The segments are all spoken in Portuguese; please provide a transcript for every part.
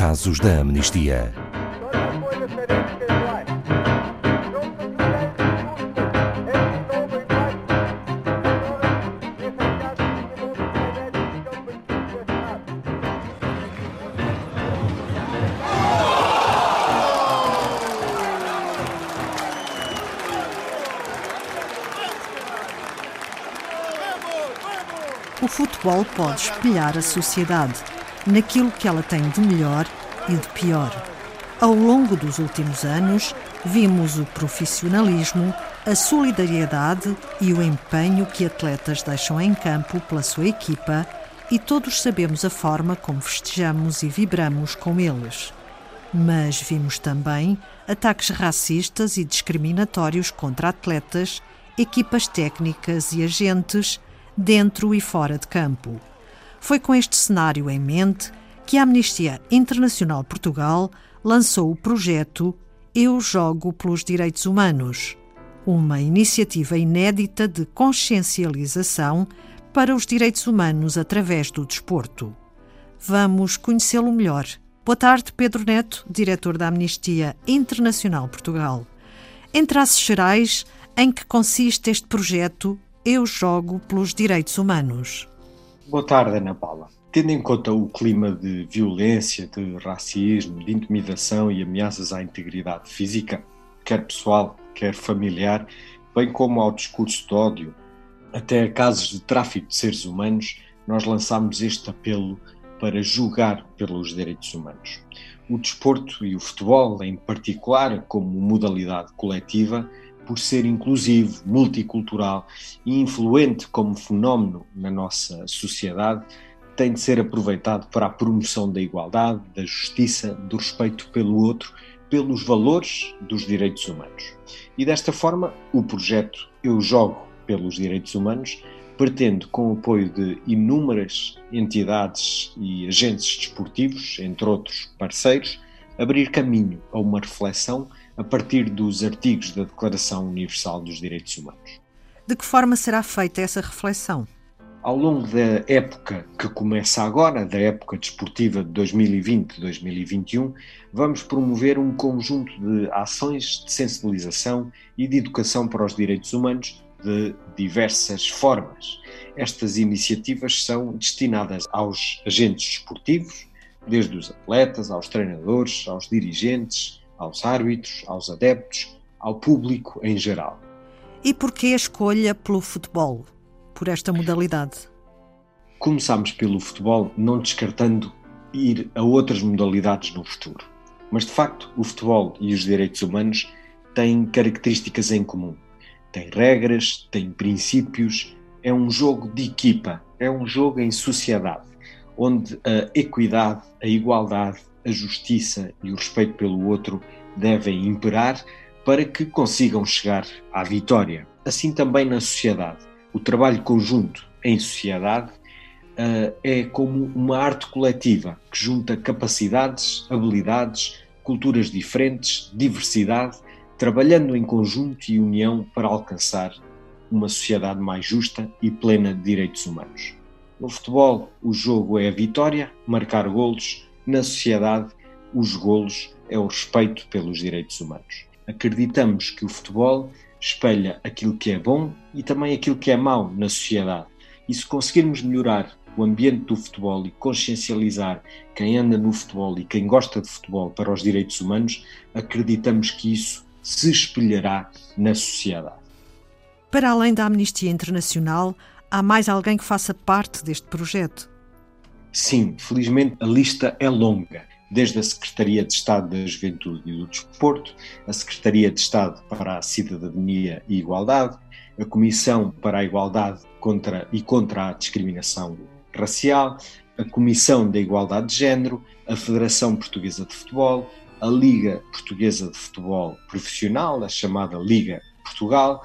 casos da amnistia. O futebol pode espelhar a sociedade naquilo que ela tem de melhor e de pior. Ao longo dos últimos anos, vimos o profissionalismo, a solidariedade e o empenho que atletas deixam em campo pela sua equipa e todos sabemos a forma como festejamos e vibramos com eles. Mas vimos também ataques racistas e discriminatórios contra atletas, equipas técnicas e agentes dentro e fora de campo. Foi com este cenário em mente que a Amnistia Internacional Portugal lançou o projeto Eu Jogo pelos Direitos Humanos, uma iniciativa inédita de consciencialização para os direitos humanos através do desporto. Vamos conhecê-lo melhor. Boa tarde, Pedro Neto, diretor da Amnistia Internacional Portugal. Em traços gerais, em que consiste este projeto eu jogo pelos direitos humanos. Boa tarde, Ana Paula. Tendo em conta o clima de violência, de racismo, de intimidação e ameaças à integridade física, quer pessoal, quer familiar, bem como ao discurso de ódio, até a casos de tráfico de seres humanos, nós lançámos este apelo para julgar pelos direitos humanos. O desporto e o futebol, em particular, como modalidade coletiva, por ser inclusivo, multicultural e influente como fenómeno na nossa sociedade, tem de ser aproveitado para a promoção da igualdade, da justiça, do respeito pelo outro, pelos valores dos direitos humanos. E desta forma, o projeto Eu Jogo pelos Direitos Humanos pretende, com o apoio de inúmeras entidades e agentes desportivos, entre outros parceiros, abrir caminho a uma reflexão a partir dos artigos da Declaração Universal dos Direitos Humanos. De que forma será feita essa reflexão? Ao longo da época que começa agora, da época desportiva de 2020-2021, vamos promover um conjunto de ações de sensibilização e de educação para os direitos humanos de diversas formas. Estas iniciativas são destinadas aos agentes desportivos, desde os atletas, aos treinadores, aos dirigentes, aos árbitros, aos adeptos, ao público em geral. E por que a escolha pelo futebol, por esta modalidade? Começámos pelo futebol, não descartando ir a outras modalidades no futuro. Mas de facto, o futebol e os direitos humanos têm características em comum. Tem regras, tem princípios, é um jogo de equipa, é um jogo em sociedade, onde a equidade, a igualdade, a justiça e o respeito pelo outro devem imperar para que consigam chegar à vitória. Assim também na sociedade. O trabalho conjunto em sociedade uh, é como uma arte coletiva que junta capacidades, habilidades, culturas diferentes, diversidade, trabalhando em conjunto e união para alcançar uma sociedade mais justa e plena de direitos humanos. No futebol, o jogo é a vitória, marcar golos, na sociedade, os golos é o respeito pelos direitos humanos. Acreditamos que o futebol espelha aquilo que é bom e também aquilo que é mau na sociedade. E se conseguirmos melhorar o ambiente do futebol e consciencializar quem anda no futebol e quem gosta de futebol para os direitos humanos, acreditamos que isso se espelhará na sociedade. Para além da Amnistia Internacional, há mais alguém que faça parte deste projeto? Sim, felizmente a lista é longa. Desde a Secretaria de Estado da Juventude e do Desporto, a Secretaria de Estado para a Cidadania e Igualdade, a Comissão para a Igualdade contra e contra a Discriminação Racial, a Comissão da Igualdade de Género, a Federação Portuguesa de Futebol, a Liga Portuguesa de Futebol Profissional, a chamada Liga Portugal,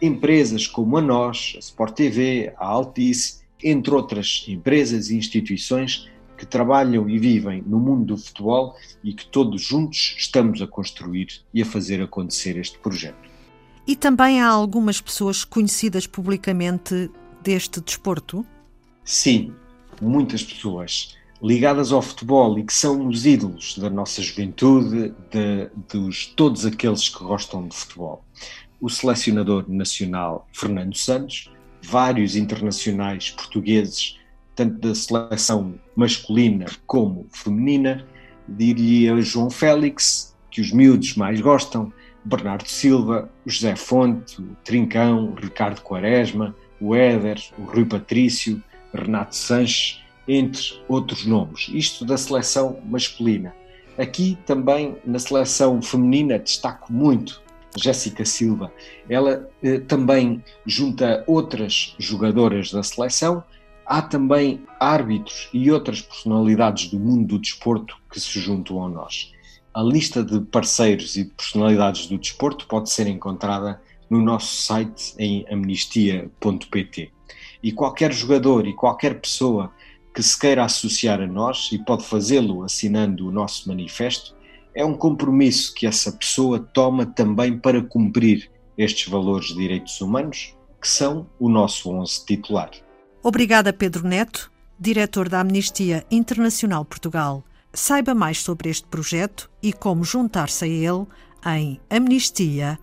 empresas como a nós, a Sport TV, a Altice entre outras empresas e instituições que trabalham e vivem no mundo do futebol e que todos juntos estamos a construir e a fazer acontecer este projeto. E também há algumas pessoas conhecidas publicamente deste desporto? Sim, muitas pessoas. Ligadas ao futebol e que são os ídolos da nossa juventude, de, dos todos aqueles que gostam de futebol. O selecionador nacional Fernando Santos, vários internacionais portugueses, tanto da seleção masculina como feminina, diria João Félix, que os miúdos mais gostam, Bernardo Silva, José Fonte, o Trincão, Ricardo Quaresma, o Éder, o Rui Patrício, Renato Sanches, entre outros nomes. Isto da seleção masculina. Aqui também na seleção feminina destaco muito Jéssica Silva. Ela eh, também junta outras jogadoras da seleção. Há também árbitros e outras personalidades do mundo do desporto que se juntam a nós. A lista de parceiros e de personalidades do desporto pode ser encontrada no nosso site em amnistia.pt. E qualquer jogador e qualquer pessoa que se queira associar a nós, e pode fazê-lo assinando o nosso manifesto, é um compromisso que essa pessoa toma também para cumprir estes valores de direitos humanos, que são o nosso 11 titular. Obrigada, Pedro Neto, diretor da Amnistia Internacional Portugal. Saiba mais sobre este projeto e como juntar-se a ele em amnistia.pt.